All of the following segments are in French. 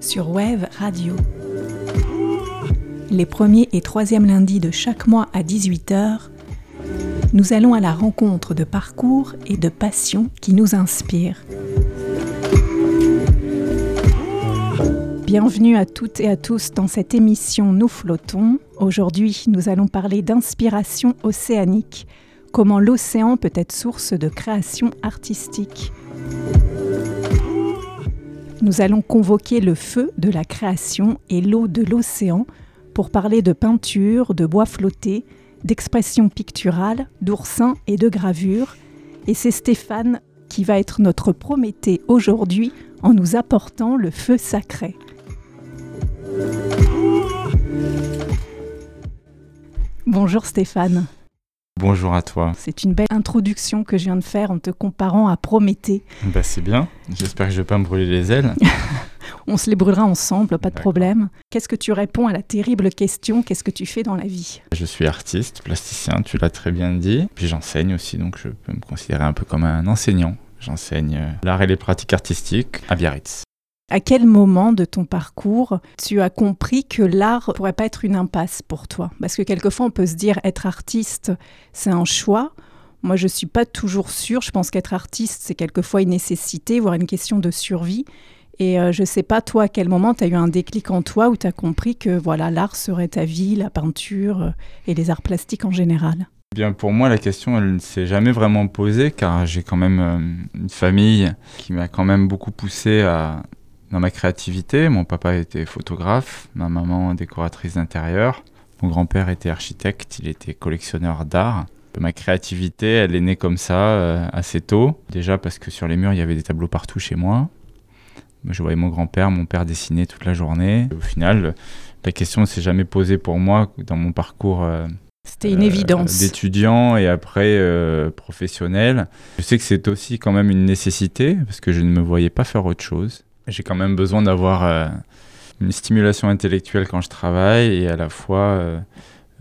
sur Wave Radio. Les premiers et troisièmes lundis de chaque mois à 18h, nous allons à la rencontre de parcours et de passions qui nous inspirent. Bienvenue à toutes et à tous dans cette émission Nous flottons. Aujourd'hui, nous allons parler d'inspiration océanique, comment l'océan peut être source de création artistique. Nous allons convoquer le feu de la création et l'eau de l'océan pour parler de peinture, de bois flotté, d'expression picturale, d'oursins et de gravure. Et c'est Stéphane qui va être notre Prométhée aujourd'hui en nous apportant le feu sacré. Bonjour Stéphane. Bonjour à toi. C'est une belle introduction que je viens de faire en te comparant à Prométhée. Bah c'est bien, j'espère que je vais pas me brûler les ailes. On se les brûlera ensemble, pas de problème. Qu'est-ce que tu réponds à la terrible question Qu'est-ce que tu fais dans la vie? Je suis artiste, plasticien, tu l'as très bien dit. Puis j'enseigne aussi, donc je peux me considérer un peu comme un enseignant. J'enseigne euh, l'art et les pratiques artistiques à Biarritz. À quel moment de ton parcours tu as compris que l'art pourrait pas être une impasse pour toi? Parce que quelquefois on peut se dire être artiste, c'est un choix. Moi, je suis pas toujours sûre. Je pense qu'être artiste, c'est quelquefois une nécessité, voire une question de survie. Et euh, je sais pas, toi, à quel moment tu as eu un déclic en toi où tu as compris que voilà, l'art serait ta vie, la peinture euh, et les arts plastiques en général? Eh Bien, pour moi, la question, elle ne s'est jamais vraiment posée car j'ai quand même euh, une famille qui m'a quand même beaucoup poussé à, dans ma créativité. Mon papa était photographe, ma maman décoratrice d'intérieur, mon grand-père était architecte, il était collectionneur d'art. Ma créativité, elle est née comme ça, euh, assez tôt. Déjà parce que sur les murs, il y avait des tableaux partout chez moi. Je voyais mon grand-père, mon père dessiner toute la journée. Au final, la question ne s'est jamais posée pour moi dans mon parcours. Euh, C'était une évidence. D'étudiant et après euh, professionnel. Je sais que c'est aussi quand même une nécessité parce que je ne me voyais pas faire autre chose. J'ai quand même besoin d'avoir euh, une stimulation intellectuelle quand je travaille et à la fois euh,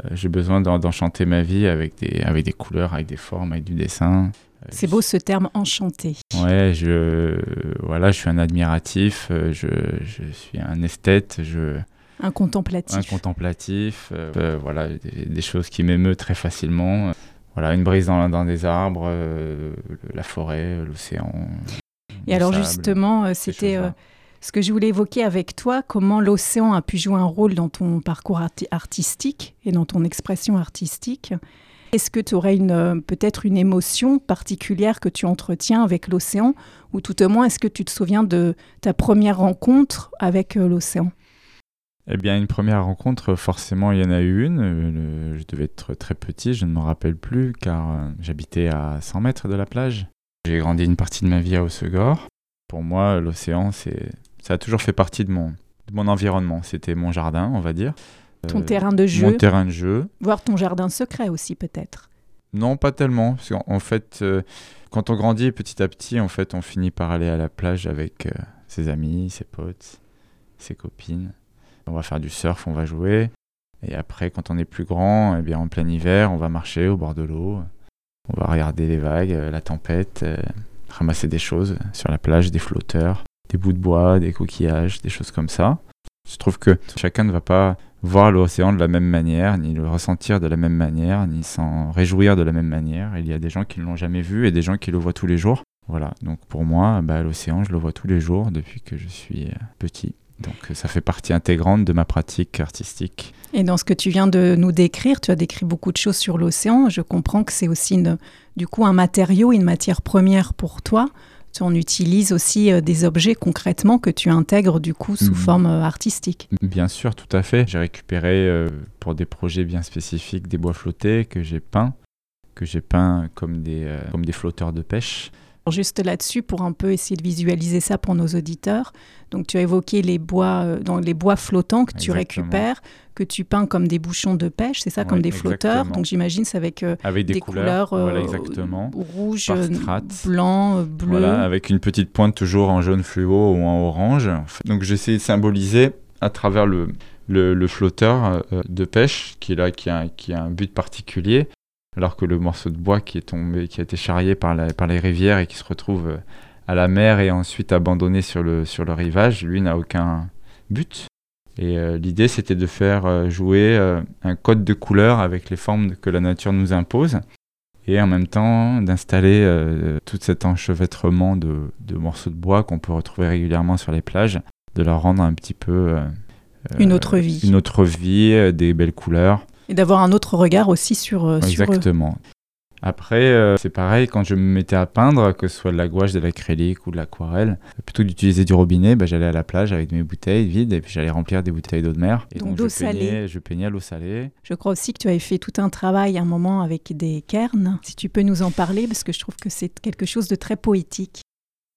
euh, j'ai besoin d'en- d'enchanter ma vie avec des, avec des couleurs, avec des formes, avec du dessin. C'est beau ce terme enchanté. Ouais, je, voilà, je suis un admiratif, je, je suis un esthète, je, Un contemplatif. un contemplatif, euh, voilà, des, des choses qui m'émeuvent très facilement. Voilà, une brise dans, dans des arbres, euh, la forêt, l'océan. Et alors sable, justement, euh, c'était euh, ce que je voulais évoquer avec toi, comment l'océan a pu jouer un rôle dans ton parcours arti- artistique et dans ton expression artistique. Est-ce que tu aurais une, euh, peut-être une émotion particulière que tu entretiens avec l'océan? Ou tout au moins, est-ce que tu te souviens de ta première rencontre avec l'océan? Eh bien, une première rencontre, forcément, il y en a eu une. Je devais être très petit, je ne me rappelle plus, car j'habitais à 100 mètres de la plage. J'ai grandi une partie de ma vie à Haussegor. Pour moi, l'océan, c'est, ça a toujours fait partie de mon, de mon environnement. C'était mon jardin, on va dire. Ton Euh, terrain de jeu, Mon terrain de jeu. voire ton jardin secret aussi peut-être Non, pas tellement. Parce qu'en en fait, euh, quand on grandit petit à petit, en fait, on finit par aller à la plage avec euh, ses amis, ses potes, ses copines. On va faire du surf, on va jouer. Et après, quand on est plus grand, eh bien, en plein hiver, on va marcher au bord de l'eau. On va regarder les vagues, euh, la tempête, euh, ramasser des choses sur la plage, des flotteurs, des bouts de bois, des coquillages, des choses comme ça. Je trouve que chacun ne va pas voir l'océan de la même manière, ni le ressentir de la même manière, ni s'en réjouir de la même manière. Il y a des gens qui ne l'ont jamais vu et des gens qui le voient tous les jours. Voilà, donc pour moi, bah, l'océan, je le vois tous les jours depuis que je suis euh, petit. Donc ça fait partie intégrante de ma pratique artistique. Et dans ce que tu viens de nous décrire, tu as décrit beaucoup de choses sur l'océan. Je comprends que c'est aussi une- du coup un matériau, une matière première pour toi. Tu en utilises aussi euh, des objets concrètement que tu intègres du coup sous Mhm. forme euh, artistique. Bien sûr, tout à fait. J'ai récupéré euh, pour des projets bien spécifiques des bois flottés que j'ai peints, que j'ai peints comme des, euh, comme des flotteurs de pêche. Juste là-dessus, pour un peu essayer de visualiser ça pour nos auditeurs. Donc, tu as évoqué les bois, euh, dans les bois flottants que tu récupères, que tu peins comme des bouchons de pêche, c'est ça, comme des flotteurs. Donc, j'imagine c'est avec euh, Avec des, des, couleurs, voilà, euh, exactement. rouge, blanc, bleu. Voilà, avec une petite pointe toujours en jaune fluo ou en orange. Donc j'essaie de symboliser à travers le, le, le flotteur de pêche qui est là, qui a, qui a un but particulier, alors que le morceau de bois qui est tombé, qui a été charrié par, la, par les rivières et qui se retrouve euh, à la mer et ensuite abandonné sur le, sur le rivage, lui n'a aucun but. Et euh, l'idée, c'était de faire euh, jouer euh, un code de couleurs avec les formes que la nature nous impose, et en même temps d'installer tout cet enchevêtrement de, de morceaux de bois qu'on peut retrouver régulièrement sur les plages, de leur rendre un petit peu... une autre vie. Une autre vie, des belles couleurs. Et d'avoir un autre regard aussi sur, Exactement. Après, euh, c'est pareil, quand je me mettais à peindre, que ce soit de la gouache, de l'acrylique ou de l'aquarelle, plutôt d'utiliser du robinet, bah, j'allais à la plage avec mes bouteilles vides et puis j'allais remplir des bouteilles d'eau de mer. Et donc, d'eau salée. je peignais à l'eau salée. Je crois aussi que tu avais fait tout un travail à un moment avec des cairns. Si tu peux nous en parler, parce que je trouve que c'est quelque chose de très poétique.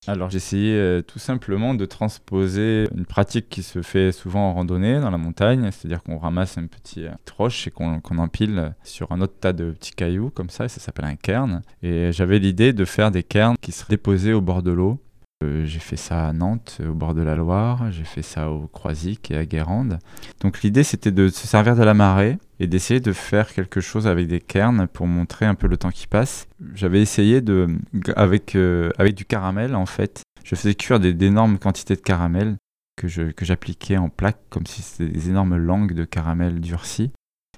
Alors essayé euh, tout simplement de transposer une pratique qui se fait souvent en randonnée dans la montagne, c'est-à-dire qu'on ramasse une petite roche et qu'on empile sur un autre tas de petits cailloux comme ça, et ça s'appelle un cairn. Et j'avais l'idée de faire des cairns qui seraient déposés au bord de l'eau. euh, j'ai fait ça à Nantes, au bord de la Loire, j'ai fait ça au Croisic et à Guérande. Donc l'idée c'était de se servir de la marée et d'essayer de faire quelque chose avec des cairns pour montrer un peu le temps qui passe. J'avais essayé de, avec, euh, avec du caramel en fait, je faisais cuire d'énormes quantités de caramel que j'appliquais en plaques comme si c'était des énormes langues de caramel durci.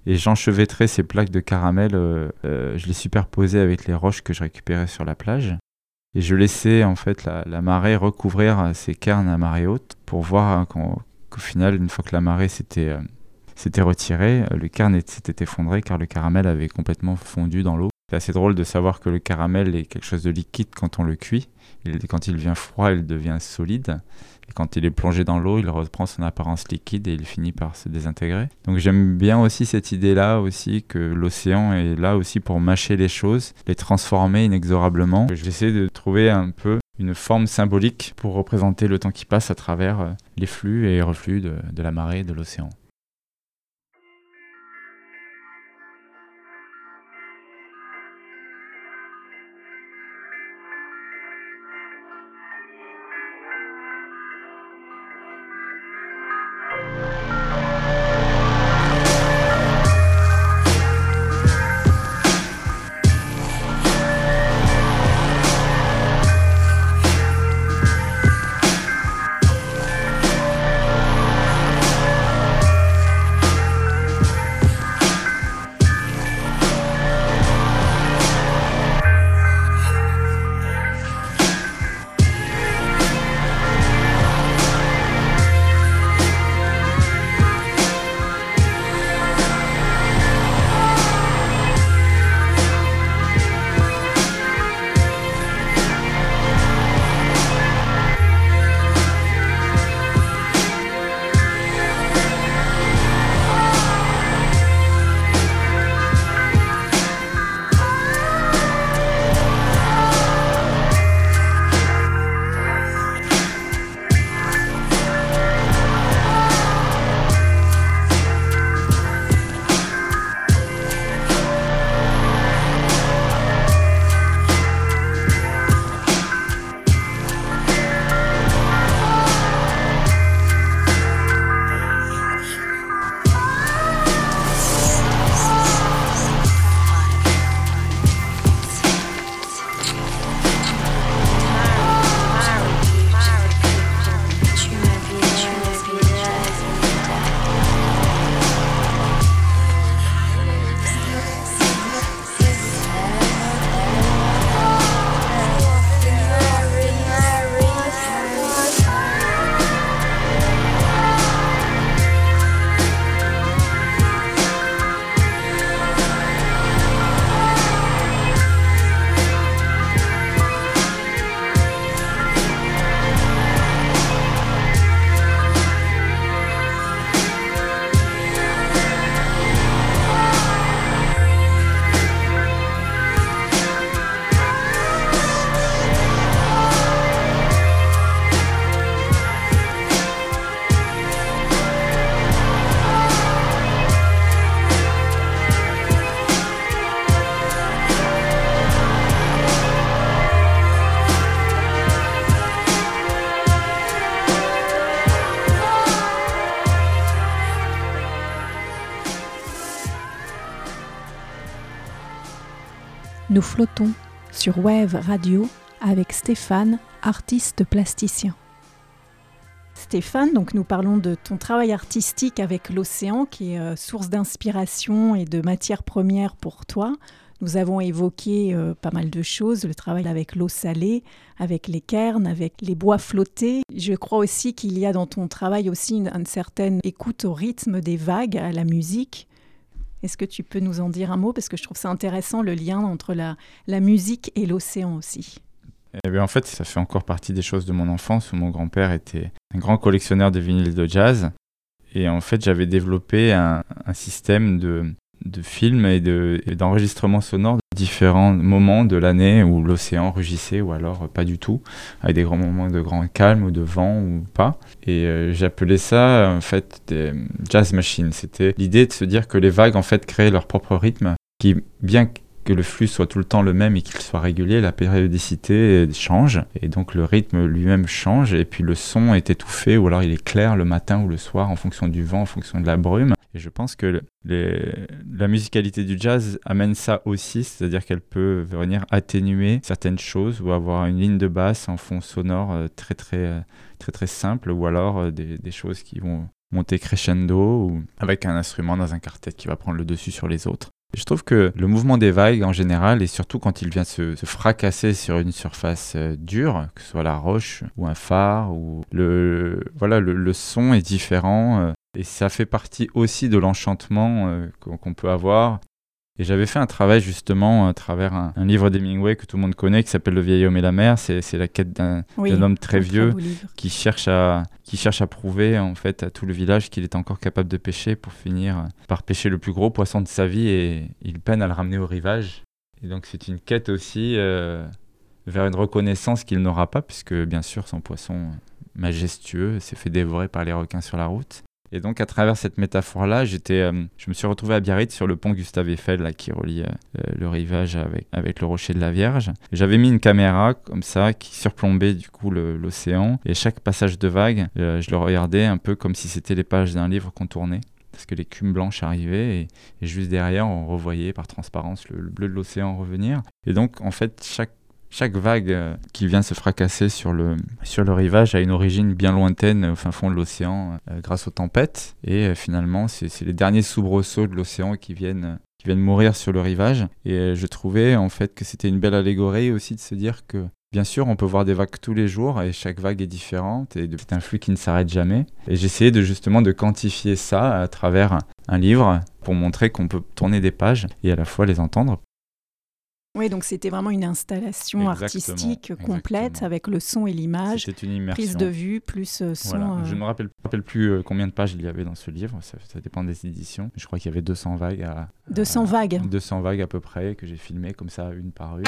Et j'enchevêtrais ces plaques de caramel, euh, je les superposais avec les roches que je récupérais sur la plage. Et je laissais en fait la, marée recouvrir ces cairns à marée haute pour voir hein, qu'au final, une fois que la marée s'était euh, retirée, euh, le cairn s'était effondré car le caramel avait complètement fondu dans l'eau. C'est assez drôle de savoir que le caramel est quelque chose de liquide quand on le cuit. Et quand il devient froid, il devient solide. Quand il est plongé dans l'eau, il reprend son apparence liquide et il finit par se désintégrer. Donc j'aime bien aussi cette idée-là aussi que l'océan est là aussi pour mâcher les choses, les transformer inexorablement. J'essaie de trouver un peu une forme symbolique pour représenter le temps qui passe à travers euh, les flux et reflux de, de la marée et de l'océan. Flottons sur Wave Radio avec Stéphane artiste plasticien. Stéphane, donc nous parlons de ton travail artistique avec l'océan qui est euh, source d'inspiration et de matière première pour toi. Nous avons évoqué euh, pas mal de choses, le travail avec l'eau salée, avec les cairns, avec les bois flottés. Je crois aussi qu'il y a dans ton travail aussi une, certaine écoute au rythme des vagues, à la musique. Est-ce que tu peux nous en dire un mot? Parce que je trouve ça intéressant le lien entre la, musique et l'océan aussi. Eh bien, en fait, ça fait encore partie des choses de mon enfance où mon grand-père était un grand collectionneur de vinyles de jazz. Et en fait, j'avais développé un, système de, de films et d'enregistrements sonores de différents moments de l'année où l'océan rugissait ou alors pas du tout, avec des grands moments de grand calme ou de vent ou pas. Et euh, j'appelais ça en fait des jazz machines. C'était l'idée de se dire que les vagues en fait créaient leur propre rythme qui, bien que le flux soit tout le temps le même et qu'il soit régulier, la périodicité change et donc le rythme lui-même change et puis le son est étouffé ou alors il est clair le matin ou le soir en fonction du vent, en fonction de la brume. Et je pense que la musicalité du jazz amène ça aussi, c'est-à-dire qu'elle peut venir atténuer certaines choses ou avoir une ligne de basse en fond sonore euh, très très euh, très très simple ou alors euh, des, des choses qui vont monter crescendo ou avec un instrument dans un quartet qui va prendre le dessus sur les autres. Je trouve que le mouvement des vagues en général, et surtout quand il vient se, fracasser sur une surface euh, dure, que ce soit la roche ou un phare, ou le, voilà, le, son est différent. Euh, et ça fait partie aussi de l'enchantement euh, qu'on peut avoir et j'avais fait un travail justement à travers un, livre d'Hemingway que tout le monde connaît qui s'appelle Le vieil homme et la mer. C'est, la quête d'un, homme très vieux qui, cherche à, qui cherche à prouver en fait à tout le village qu'il est encore capable de pêcher pour finir par pêcher le plus gros poisson de sa vie et il peine à le ramener au rivage. Et donc c'est une quête aussi euh, vers une reconnaissance qu'il n'aura pas puisque bien sûr son poisson majestueux s'est fait dévorer par les requins sur la route. Et donc, à travers cette métaphore-là, j'étais, euh, je me suis retrouvé à Biarritz sur le pont Gustave Eiffel, là, qui relie euh, euh, le rivage avec, avec le rocher de la Vierge. J'avais mis une caméra comme ça qui surplombait du coup l'océan. Et chaque passage de vague, je le regardais un peu comme si c'était les pages d'un livre qu'on tournait parce que l'écume blanche arrivait et, et, juste derrière on revoyait par transparence le bleu de l'océan revenir. Et donc en fait chaque chaque vague euh, qui vient se fracasser sur le, sur le rivage a une origine bien lointaine au fin fond de l'océan euh, grâce aux tempêtes. Et euh, finalement, c'est les derniers soubresauts de l'océan qui viennent, qui viennent mourir sur le rivage. Et je trouvais en fait que c'était une belle allégorie aussi de se dire que Bien sûr, on peut voir des vagues tous les jours et chaque vague est différente et c'est un flux qui ne s'arrête jamais. Et j'essayais de justement de quantifier ça à travers un livre pour montrer qu'on peut tourner des pages et à la fois les entendre oui, donc c'était vraiment une installation artistique complète avec le son et l'image, prise de vue plus euh, son. Je ne me rappelle, plus euh, combien de pages il y avait dans ce livre, ça, dépend des éditions. Je crois qu'il y avait 200 vagues. À, 200 vagues 200 vagues à peu près que j'ai filmées comme ça, une par une.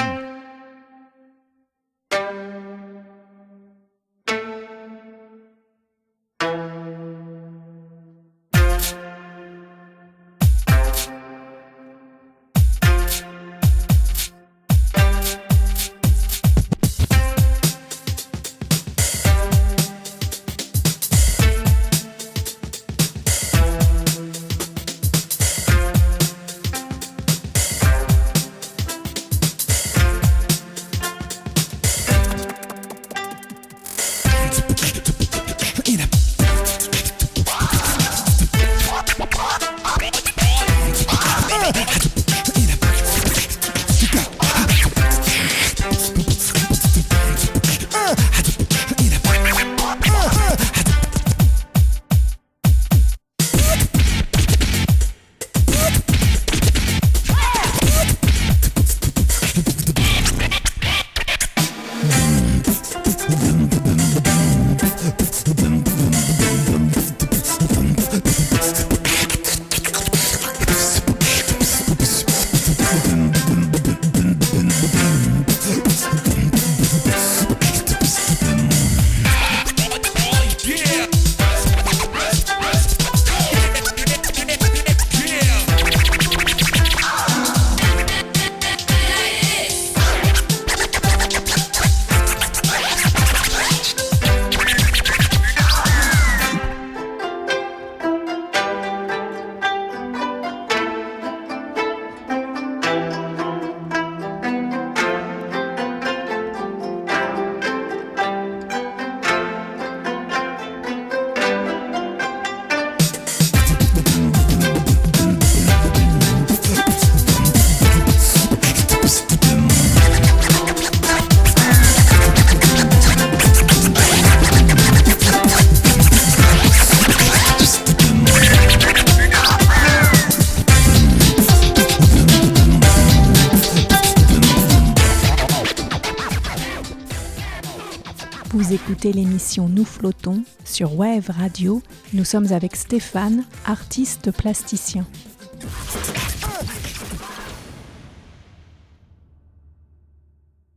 Sur Wave Radio. Nous sommes avec Stéphane, artiste plasticien.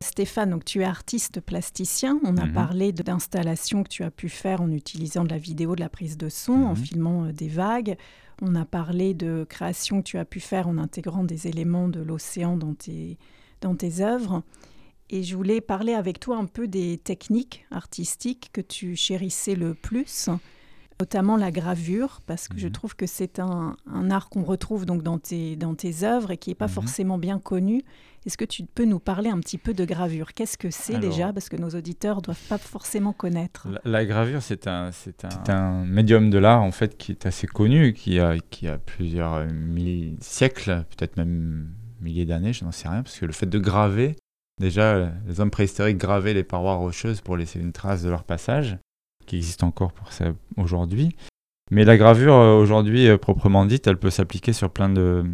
Stéphane, donc tu es artiste plasticien. On a Mhm. parlé d'installations que tu as pu faire en utilisant de la vidéo, de la prise de son, en Mhm. filmant euh, des vagues. On a parlé de créations que tu as pu faire en intégrant des éléments de l'océan dans tes, dans tes œuvres. Et je voulais parler avec toi un peu des techniques artistiques que tu chérissais le plus, notamment la gravure, parce que je Mhm. trouve que c'est un, un art qu'on retrouve donc dans tes, dans tes œuvres et qui n'est pas Mhm. forcément bien connu. Est-ce que tu peux nous parler un petit peu de gravure? Qu'est-ce que c'est Alors- déjà? Parce que nos auditeurs ne doivent pas forcément connaître. La, la gravure, c'est un, c'est un, c'est un médium de l'art en fait qui est assez connu, qui a, qui a plusieurs siècles, peut-être même milliers d'années, je n'en sais rien, parce que le fait de graver, déjà, les hommes préhistoriques gravaient les parois rocheuses pour laisser une trace de leur passage, qui existe encore pour ça aujourd'hui. Mais la gravure, euh, aujourd'hui, euh, proprement dite, elle peut s'appliquer sur plein de,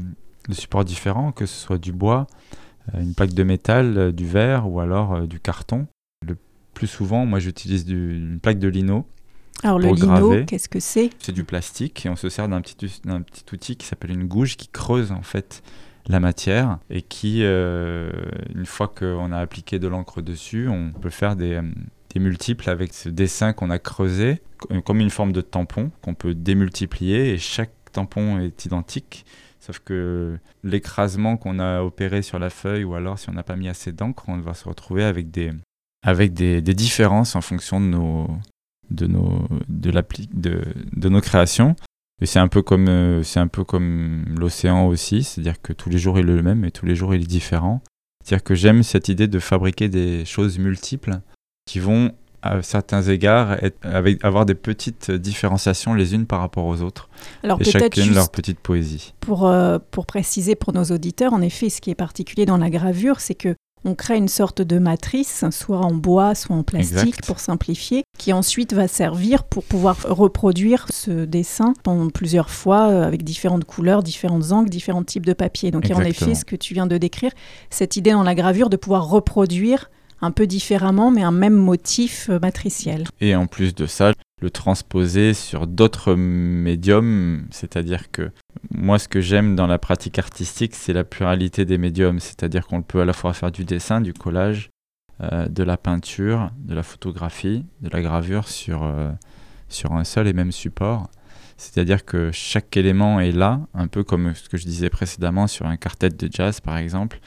de supports différents, que ce soit du bois, euh, une plaque de métal, du verre ou alors du carton. Le plus souvent, moi, j'utilise une plaque de lino. Alors le lino, qu'est-ce que c'est? C'est du plastique et on se sert d'un petit, us- d'un petit outil qui s'appelle une gouge qui creuse en fait la matière et qui, euh, une fois qu'on a appliqué de l'encre dessus, on peut faire des, euh, multiples avec ce dessin qu'on a creusé, co- comme une forme de tampon qu'on peut démultiplier et chaque tampon est identique. Sauf que l'écrasement qu'on a opéré sur la feuille ou alors si on n'a pas mis assez d'encre, on va se retrouver avec des, avec des, différences en fonction de nos, de nos, de de, de nos créations. Et c'est un peu comme, euh, c'est un peu comme l'océan aussi, c'est-à-dire que tous les jours il est le même et tous les jours il est différent. C'est-à-dire que j'aime cette idée de fabriquer des choses multiples qui vont, à certains égards, être, avec, avoir des petites différenciations les unes par rapport aux autres Alors et chacune leur petite poésie. pour, euh, pour préciser pour nos auditeurs, en effet, ce qui est particulier dans la gravure, c'est que on crée une sorte de matrice, soit en bois, soit en plastique, Exact. pour simplifier, qui ensuite va servir pour pouvoir reproduire ce dessin pendant plusieurs fois euh, avec différentes couleurs, différentes angles, différents types de papier. Donc il y a en effet ce que tu viens de décrire, cette idée dans la gravure de pouvoir reproduire un peu différemment, mais un même motif euh, matriciel. Et en plus de ça, le transposer sur d'autres médiums, c'est-à-dire que moi ce que j'aime dans la pratique artistique, c'est la pluralité des médiums, c'est-à-dire qu'on peut à la fois faire du dessin, du collage, euh, de la peinture, de la photographie, de la gravure sur, euh, sur un seul et même support. C'est-à-dire que chaque élément est là, un peu comme ce que je disais précédemment sur un quartet de jazz par exemple.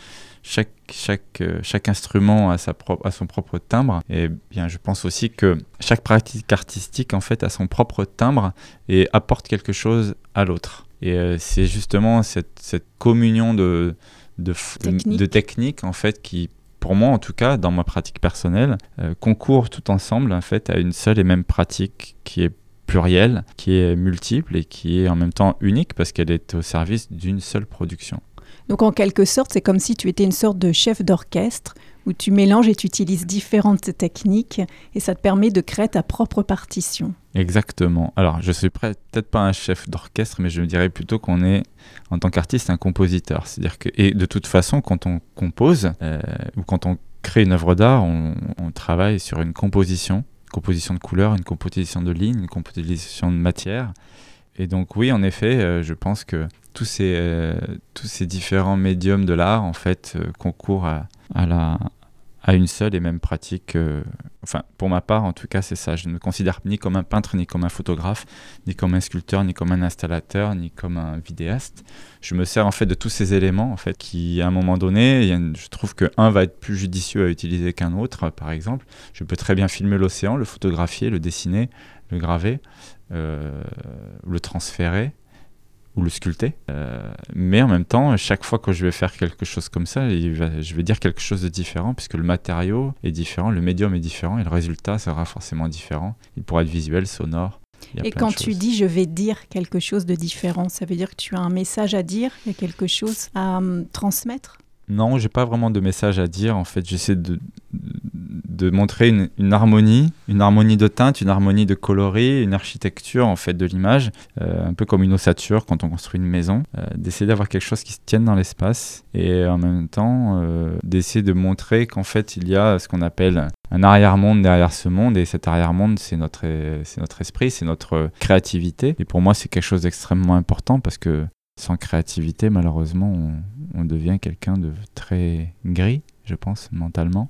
Chaque, chaque, euh, chaque instrument a, sa propre, a son propre timbre. Et bien, je pense aussi que chaque pratique artistique en fait a son propre timbre et apporte quelque chose à l'autre. Et euh, c'est justement cette, cette communion de, de, f- de- Technique. de techniques en fait qui, pour moi en tout cas, dans ma pratique personnelle, euh, concourent tout ensemble en fait à une seule et même pratique qui est plurielle, qui est multiple et qui est en même temps unique parce qu'elle est au service d'une seule production. Donc en quelque sorte, c'est comme si tu étais une sorte de chef d'orchestre où tu mélanges et tu utilises différentes techniques et ça te permet de créer ta propre partition. Exactement. Alors, je suis prêt- peut-être pas un chef d'orchestre, mais je dirais plutôt qu'on est, en tant qu'artiste, un compositeur. C'est-à-dire que, et de toute façon, quand on compose euh, ou quand on crée une œuvre d'art, on, on travaille sur une composition, une composition de couleurs, une composition de lignes, une composition de matière. Et donc, oui, en effet, euh, je pense que tous ces, euh, tous ces différents médiums de l'art, en fait, euh, concourent à, une seule et même pratique. euh, enfin, pour ma part, en tout cas, c'est ça. Je ne me considère ni comme un peintre, ni comme un photographe, ni comme un sculpteur, ni comme un installateur, ni comme un vidéaste. Je me sers en fait de tous ces éléments, en fait, qui, à un moment donné, je trouve que un va être plus judicieux à utiliser qu'un autre. Par exemple, je peux très bien filmer l'océan, le photographier, le dessiner, le graver, le transférer ou le sculpter. Euh, mais en même temps, chaque fois que je vais faire quelque chose comme ça, je vais dire quelque chose de différent puisque le matériau est différent, le médium est différent et le résultat sera forcément différent. Il pourra être visuel, sonore. Et quand tu dis je vais dire quelque chose de différent, ça veut dire que tu as un message à dire, il y a quelque chose à hum, transmettre? Non, j'ai pas vraiment de message à dire. En fait, j'essaie de, de montrer une, une harmonie, une harmonie de teinte, une harmonie de coloris, une architecture en fait de l'image, euh, un peu comme une ossature quand on construit une maison. euh, d'essayer d'avoir quelque chose qui se tienne dans l'espace et en même temps euh, d'essayer de montrer qu'en fait il y a ce qu'on appelle un arrière-monde derrière ce monde et cet arrière-monde c'est notre, c'est notre esprit, c'est notre créativité et pour moi c'est quelque chose d'extrêmement important parce que sans créativité malheureusement on devient quelqu'un de très gris je pense mentalement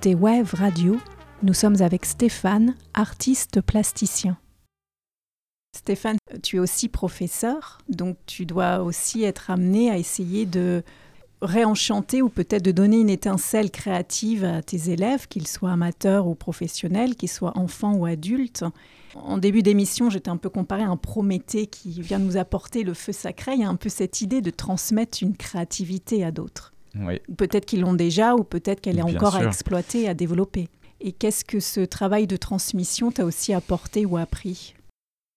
écoutez Wave Radio. Nous sommes avec Stéphane, artiste plasticien. Stéphane, tu es aussi professeur, donc tu dois aussi être amené à essayer de réenchanter ou peut-être de donner une étincelle créative à tes élèves, qu'ils soient amateurs ou professionnels, qu'ils soient enfants ou adultes. En début d'émission, j'étais un peu comparé à un Prométhée qui vient nous apporter le feu sacré. Il y a un peu cette idée de transmettre une créativité à d'autres. Peut-être qu'ils l'ont déjà ou peut-être qu'elle est encore à exploiter, à développer. Et qu'est-ce que ce travail de transmission t'a aussi apporté ou appris?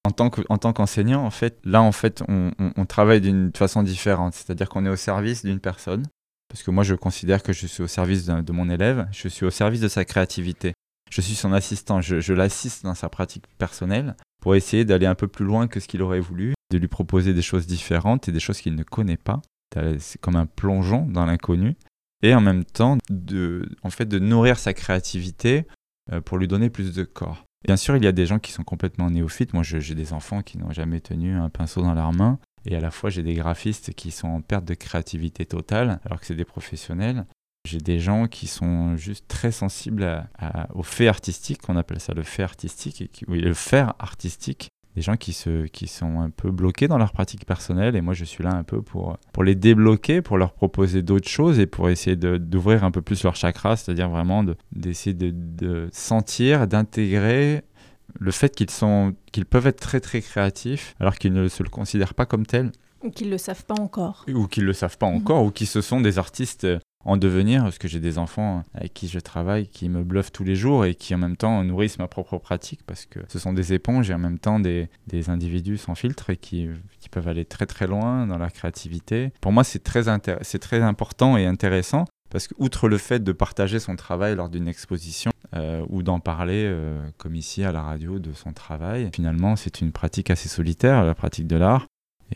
En tant, en tant qu'enseignant, en fait, là, en fait, on, travaille d'une façon différente. C'est-à-dire qu'on est au service d'une personne. Parce que moi, je considère que je suis au service de, mon élève. Je suis au service de sa créativité. Je suis son assistant. Je, je l'assiste dans sa pratique personnelle pour essayer d'aller un peu plus loin que ce qu'il aurait voulu, de lui proposer des choses différentes et des choses qu'il ne connaît pas c'est comme un plongeon dans l'inconnu, et en même temps de, en fait, de nourrir sa créativité euh, pour lui donner plus de corps. Bien sûr, il y a des gens qui sont complètement néophytes. Moi, j'ai des enfants qui n'ont jamais tenu un pinceau dans leurs mains. Et à la fois, j'ai des graphistes qui sont en perte de créativité totale, alors que c'est des professionnels. J'ai des gens qui sont juste très sensibles au fait artistique, on appelle ça le fait artistique, oui, le faire artistique, des gens qui, se, qui sont un peu bloqués dans leur pratique personnelle et moi je suis là un peu pour, pour les débloquer, pour leur proposer d'autres choses et pour essayer d'ouvrir un peu plus leur chakra, c'est-à-dire vraiment d'essayer de, de, sentir, d'intégrer le fait qu'ils qu'ils peuvent être très très créatifs alors qu'ils ne se le considèrent pas comme tel. Ou qu'ils ne le savent pas encore. Ou qu'ils ne le savent pas mhm. encore, ou qui se sont des artistes en devenir, parce que j'ai des enfants avec qui je travaille qui me bluffent tous les jours et qui en même temps nourrissent ma propre pratique, parce que ce sont des éponges et en même temps des, des individus sans filtre et qui, qui, peuvent aller très très loin dans leur créativité. Pour moi, c'est très, c'est très important et intéressant, parce que outre le fait de partager son travail lors d'une exposition, euh, ou d'en parler, euh, comme ici à la radio, de son travail. Finalement, c'est une pratique assez solitaire, la pratique de l'art.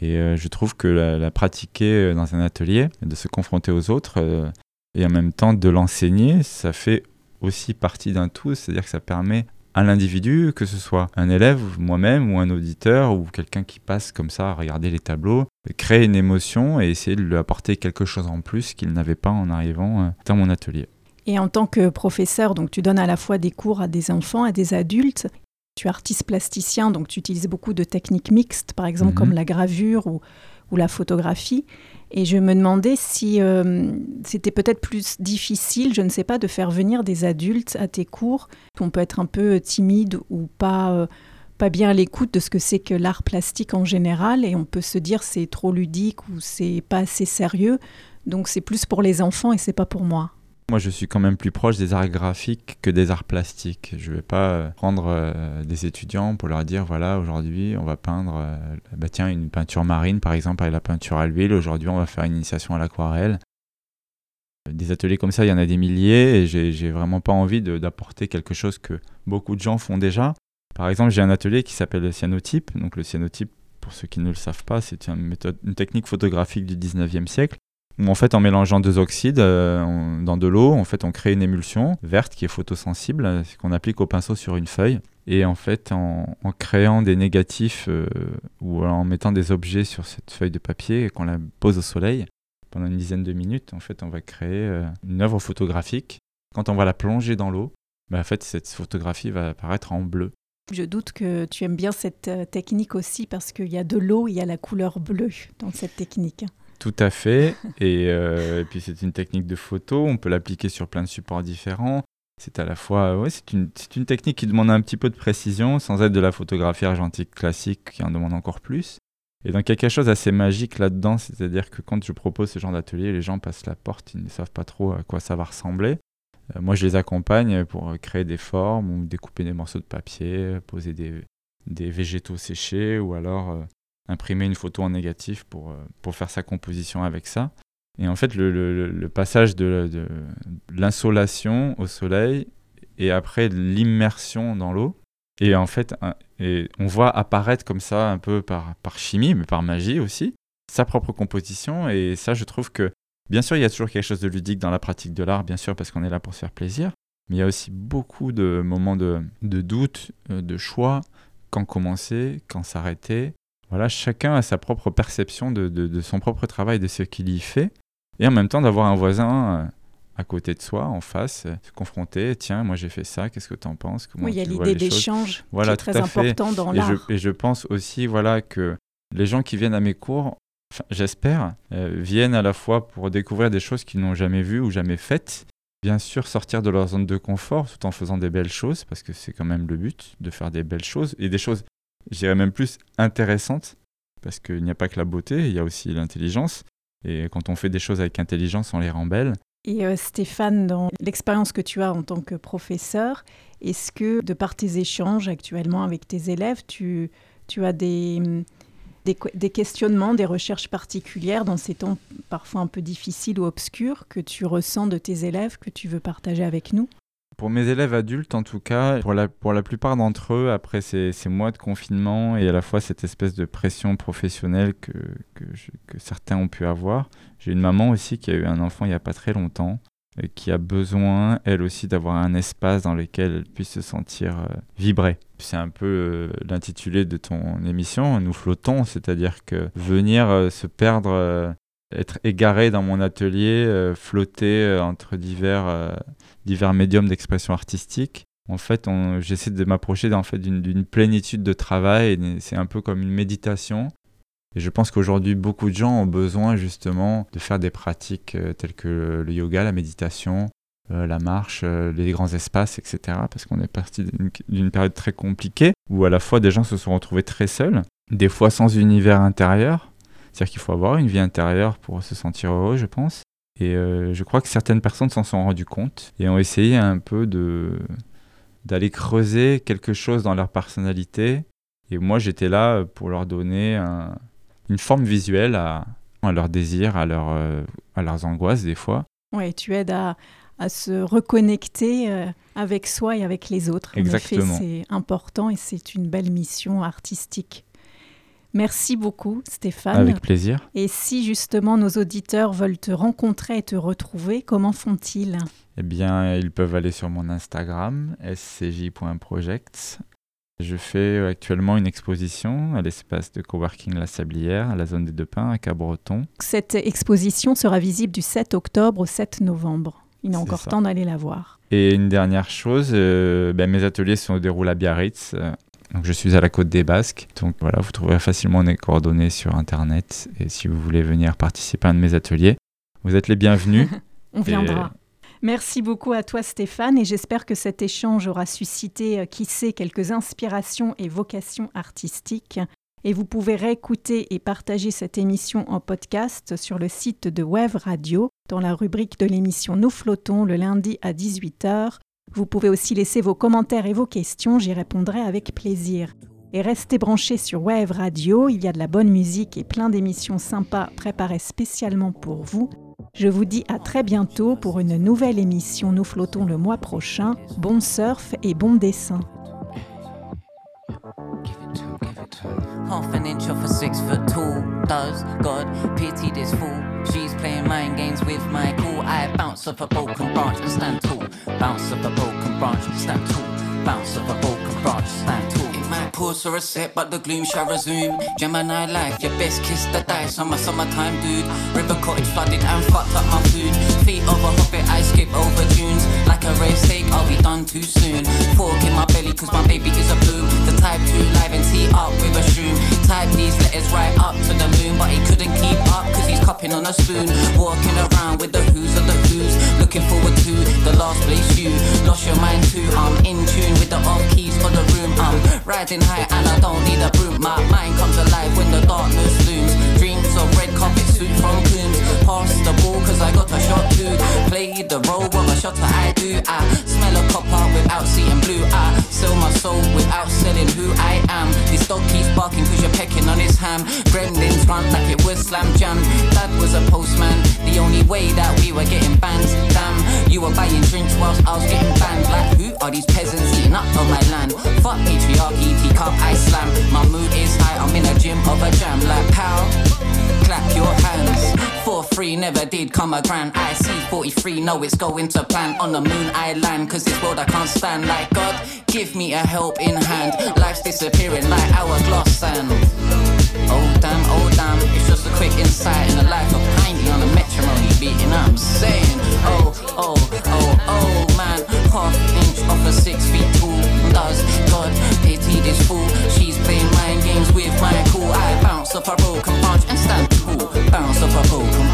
Et euh, je trouve que la, pratiquer euh, dans un atelier, de se confronter aux autres euh, et en même temps de l'enseigner, ça fait aussi partie d'un tout, c'est-à-dire que ça permet à l'individu, que ce soit un élève, moi-même, ou un auditeur, ou quelqu'un qui passe comme ça à regarder les tableaux, créer une émotion et essayer de lui apporter quelque chose en plus qu'il n'avait pas en arrivant dans mon atelier. Et en tant que professeur, donc tu donnes à la fois des cours à des enfants, à des adultes, tu es artiste plasticien, donc tu utilises beaucoup de techniques mixtes, par exemple comme mhm. la gravure ou, ou la photographie. Et je me demandais si euh, c'était peut-être plus difficile, je ne sais pas, de faire venir des adultes à tes cours. On peut être un peu timide ou pas, euh, pas bien à l'écoute de ce que c'est que l'art plastique en général, et on peut se dire c'est trop ludique ou c'est pas assez sérieux. Donc c'est plus pour les enfants et c'est pas pour moi. Moi, je suis quand même plus proche des arts graphiques que des arts plastiques. Je ne vais pas euh, prendre euh, des étudiants pour leur dire voilà, aujourd'hui, on va peindre euh, bah, tiens, une peinture marine, par exemple, avec la peinture à l'huile. Aujourd'hui, on va faire une initiation à l'aquarelle. Des ateliers comme ça, il y en a des milliers et j'ai vraiment pas envie d'apporter quelque chose que beaucoup de gens font déjà. Par exemple, j'ai un atelier qui s'appelle le cyanotype. Donc, le cyanotype, pour ceux qui ne le savent pas, c'est une, une technique photographique du 19e siècle en fait, en mélangeant deux oxydes euh, dans de l'eau, en fait, on crée une émulsion verte qui est photosensible, euh, qu'on applique au pinceau sur une feuille. Et en fait, en, créant des négatifs euh, ou en mettant des objets sur cette feuille de papier et qu'on la pose au soleil pendant une dizaine de minutes, en fait, on va créer une œuvre photographique. Quand on va la plonger dans l'eau, bah, en fait, cette photographie va apparaître en bleu. Je doute que tu aimes bien cette technique aussi parce qu'il y a de l'eau, il y a la couleur bleue dans cette technique. Tout à fait. Euh, et, puis c'est une technique de photo, on peut l'appliquer sur plein de supports différents. C'est à la fois, ouais, c'est une, une, technique qui demande un petit peu de précision, sans être de la photographie argentique classique qui en demande encore plus. Et donc il y a quelque chose d'assez magique là-dedans, c'est-à-dire que quand je propose ce genre d'atelier, les gens passent la porte, ils ne savent pas trop à quoi ça va ressembler. Euh, moi je les accompagne pour créer des formes ou découper des morceaux de papier, poser des, des végétaux séchés ou alors euh, imprimer une photo en négatif pour, euh, pour faire sa composition avec ça. Et en fait, le, passage de, de l'insolation au soleil et après l'immersion dans l'eau. Et en fait, et on voit apparaître comme ça, un peu par, par chimie, mais par magie aussi, sa propre composition. Et ça, je trouve que, bien sûr, il y a toujours quelque chose de ludique dans la pratique de l'art, bien sûr, parce qu'on est là pour se faire plaisir. Mais il y a aussi beaucoup de moments de, de doute, euh, de choix, quand commencer, quand s'arrêter, voilà, chacun a sa propre perception de, son propre travail, de ce qu'il y fait. Et en même temps, d'avoir un voisin euh, à côté de soi, en face, euh, se confronter, tiens, moi j'ai fait ça, qu'est-ce que tu en penses Oui, il y a l'idée d'échange voilà, qui est très important dans l'art. Et je pense aussi voilà, que les gens qui viennent à mes cours, j'espère, euh, viennent à la fois pour découvrir des choses qu'ils n'ont jamais vues ou jamais faites, bien sûr sortir de leur zone de confort tout en faisant des belles choses, parce que c'est quand même le but de faire des belles choses, et des choses je dirais même plus intéressante, parce qu'il n'y a pas que la beauté, il y a aussi l'intelligence. Et quand on fait des choses avec intelligence, on les rend belles. Et euh, Stéphane, dans l'expérience que tu as en tant que professeur, est-ce que de par tes échanges actuellement avec tes élèves, tu, tu as des, des, questionnements, des recherches particulières dans ces temps parfois un peu difficiles ou obscurs que tu ressens de tes élèves, que tu veux partager avec nous? Pour mes élèves adultes, en tout cas, pour la, pour la plupart d'entre eux, après ces, ces, mois de confinement et à la fois cette espèce de pression professionnelle que, que, certains ont pu avoir, j'ai une maman aussi qui a eu un enfant il n'y a pas très longtemps, et euh, qui a besoin, elle aussi, d'avoir un espace dans lequel elle puisse se sentir euh, vibrer. C'est un peu euh, l'intitulé de ton émission, Nous flottons, c'est-à-dire que venir se perdre être égaré dans mon atelier, flotter entre divers divers médiums d'expression artistique. En fait, j'essaie de m'approcher en fait, d'une plénitude de travail. C'est un peu comme une méditation. Et je pense qu'aujourd'hui, beaucoup de gens ont besoin justement de faire des pratiques euh, telles que le yoga, la méditation, euh, la marche, euh, les grands espaces, etc. Parce qu'on est parti d'une période très compliquée où à la fois des gens se sont retrouvés très seuls, des fois sans univers intérieur. C'est-à-dire qu'il faut avoir une vie intérieure pour se sentir heureux, je pense. Et euh, je crois que certaines personnes s'en sont rendues compte et ont essayé un peu de d'aller creuser quelque chose dans leur personnalité. Et moi, j'étais là pour leur donner une forme visuelle à, à leurs désirs, à, leur, euh, à leurs angoisses des fois. Oui, tu aides à, à se reconnecter euh, avec soi et avec les autres. Exactement. c'est important et c'est une belle mission artistique. Merci beaucoup, Stéphane. Avec plaisir. Et si justement nos auditeurs veulent te rencontrer et te retrouver, comment font-ils? Eh bien, ils peuvent aller sur mon Instagram, scj.projects. Je fais actuellement une exposition à l'espace de coworking La Sablière, à la zone des Deux Pins, à Cabreton. Cette exposition sera visible du 7 octobre au 7 novembre. Il est encore temps d'aller la voir. Et une dernière chose, euh, ben, mes ateliers se déroulent à Biarritz, euh, Donc je suis à la côte des Basques. Donc voilà, vous trouverez facilement mes coordonnées sur Internet. Et si vous voulez venir participer à un de mes ateliers, vous êtes les bienvenus. On viendra. Merci beaucoup à toi Stéphane et j'espère que cet échange aura suscité, euh, qui sait, quelques inspirations et vocations artistiques. Et vous pouvez réécouter et partager cette émission en podcast sur le site de Web Radio dans la rubrique de l'émission Nous flottons le lundi à 18h. Vous pouvez aussi laisser vos commentaires et vos questions, j'y répondrai avec plaisir. Et restez branchés sur Web Radio, il y a de la bonne musique et plein d'émissions sympas préparées spécialement pour vous. Je vous dis à très bientôt pour une nouvelle émission Nous flottons le mois prochain. Bon surf et bon dessin. Half an inch a six foot. Does God pity this fool? She's playing mind games with my. I bounce a stand stand tall. Bounce off a broken branch and stand tall. It might pause for a sec, but the gloom shall resume. Gemini life, your best kiss the dice on my summertime dude. River cottage flooded and fucked up my food. Feet of a hobbit, I skip over dunes. A race steak, I'll be done too soon. Fork in my belly, cause my baby is a bloom. The type 2 live and tee up with a shroom. Type these letters right up to the moon, but he couldn't keep up cause he's cupping on a spoon. Walking around with the who's of the who's. Looking forward to the last place you lost your mind too. I'm in tune with the off keys for the room. I'm riding high and I don't need a broom. My mind comes alive when the darkness looms. Of red carpet suit from Coombs. Pass the ball cause I got a shot to play the role of a shotter I do. I smell a copper without seeing blue. I sell my soul without selling who I am. This dog keeps barking cause you're pecking on his ham. Gremlins run like it was slam jam. Dad was a postman. The only way that we were getting banned. Damn, you were buying drinks whilst I was getting banned. Like who are these peasants eating up on my land? 4-3 come a grand. I see 43, know it's going to plan. On the moon I land, cause this world I can't stand. Like God, give me a helping hand. Life's disappearing like hourglass sand. Oh damn, oh damn, it's just a quick insight in the life of Piney on a metronome beating. I'm saying, oh, oh, oh, oh man, half inch off a six feet tall. Does God pity this fool? She's playing mind games with my cool. I bounce off a broken branch and stand tall. Bounce off a broken